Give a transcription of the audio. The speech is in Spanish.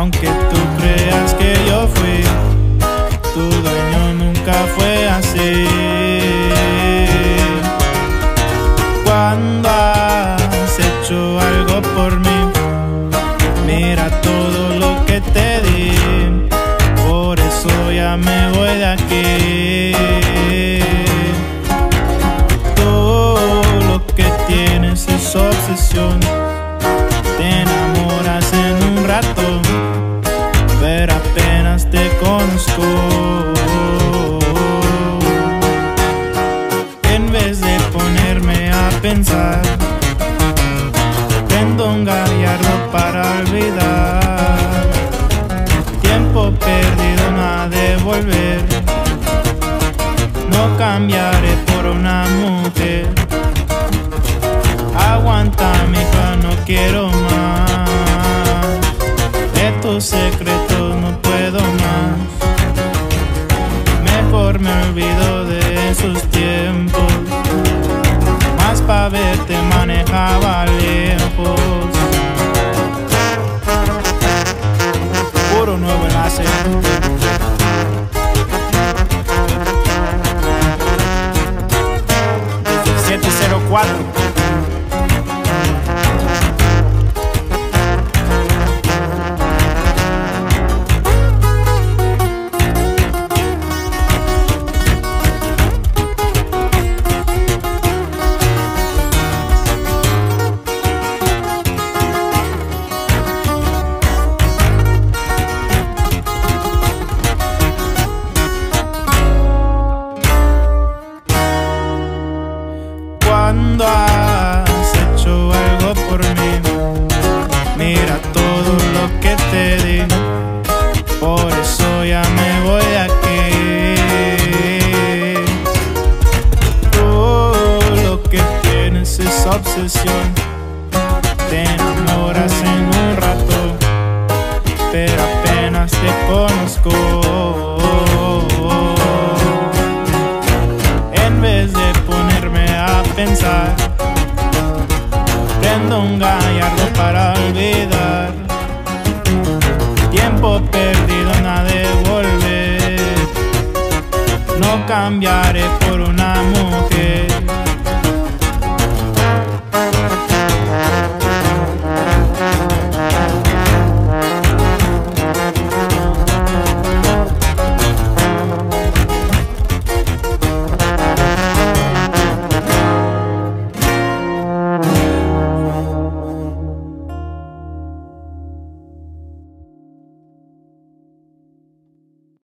aunque tú creas que yo fui. Tu dueño nunca fue así. Cuando has hecho algo por mí, mira todo lo que te di. Por eso ya me voy de aquí. Para olvidar. Tiempo perdido, nada de volver. No cambiaré por una mujer. Aguanta, mija, no quiero más. De tus secretos no puedo más. Mejor me olvido de esos tiempos. Más pa' verte manejaba Puro nuevo enlace. Desde el 704. Es obsesión. Te enamoras en un rato, pero apenas te conozco. En vez de ponerme a pensar, prendo un gallardo para olvidar. Tiempo perdido, nada de volver. No cambiaré por una.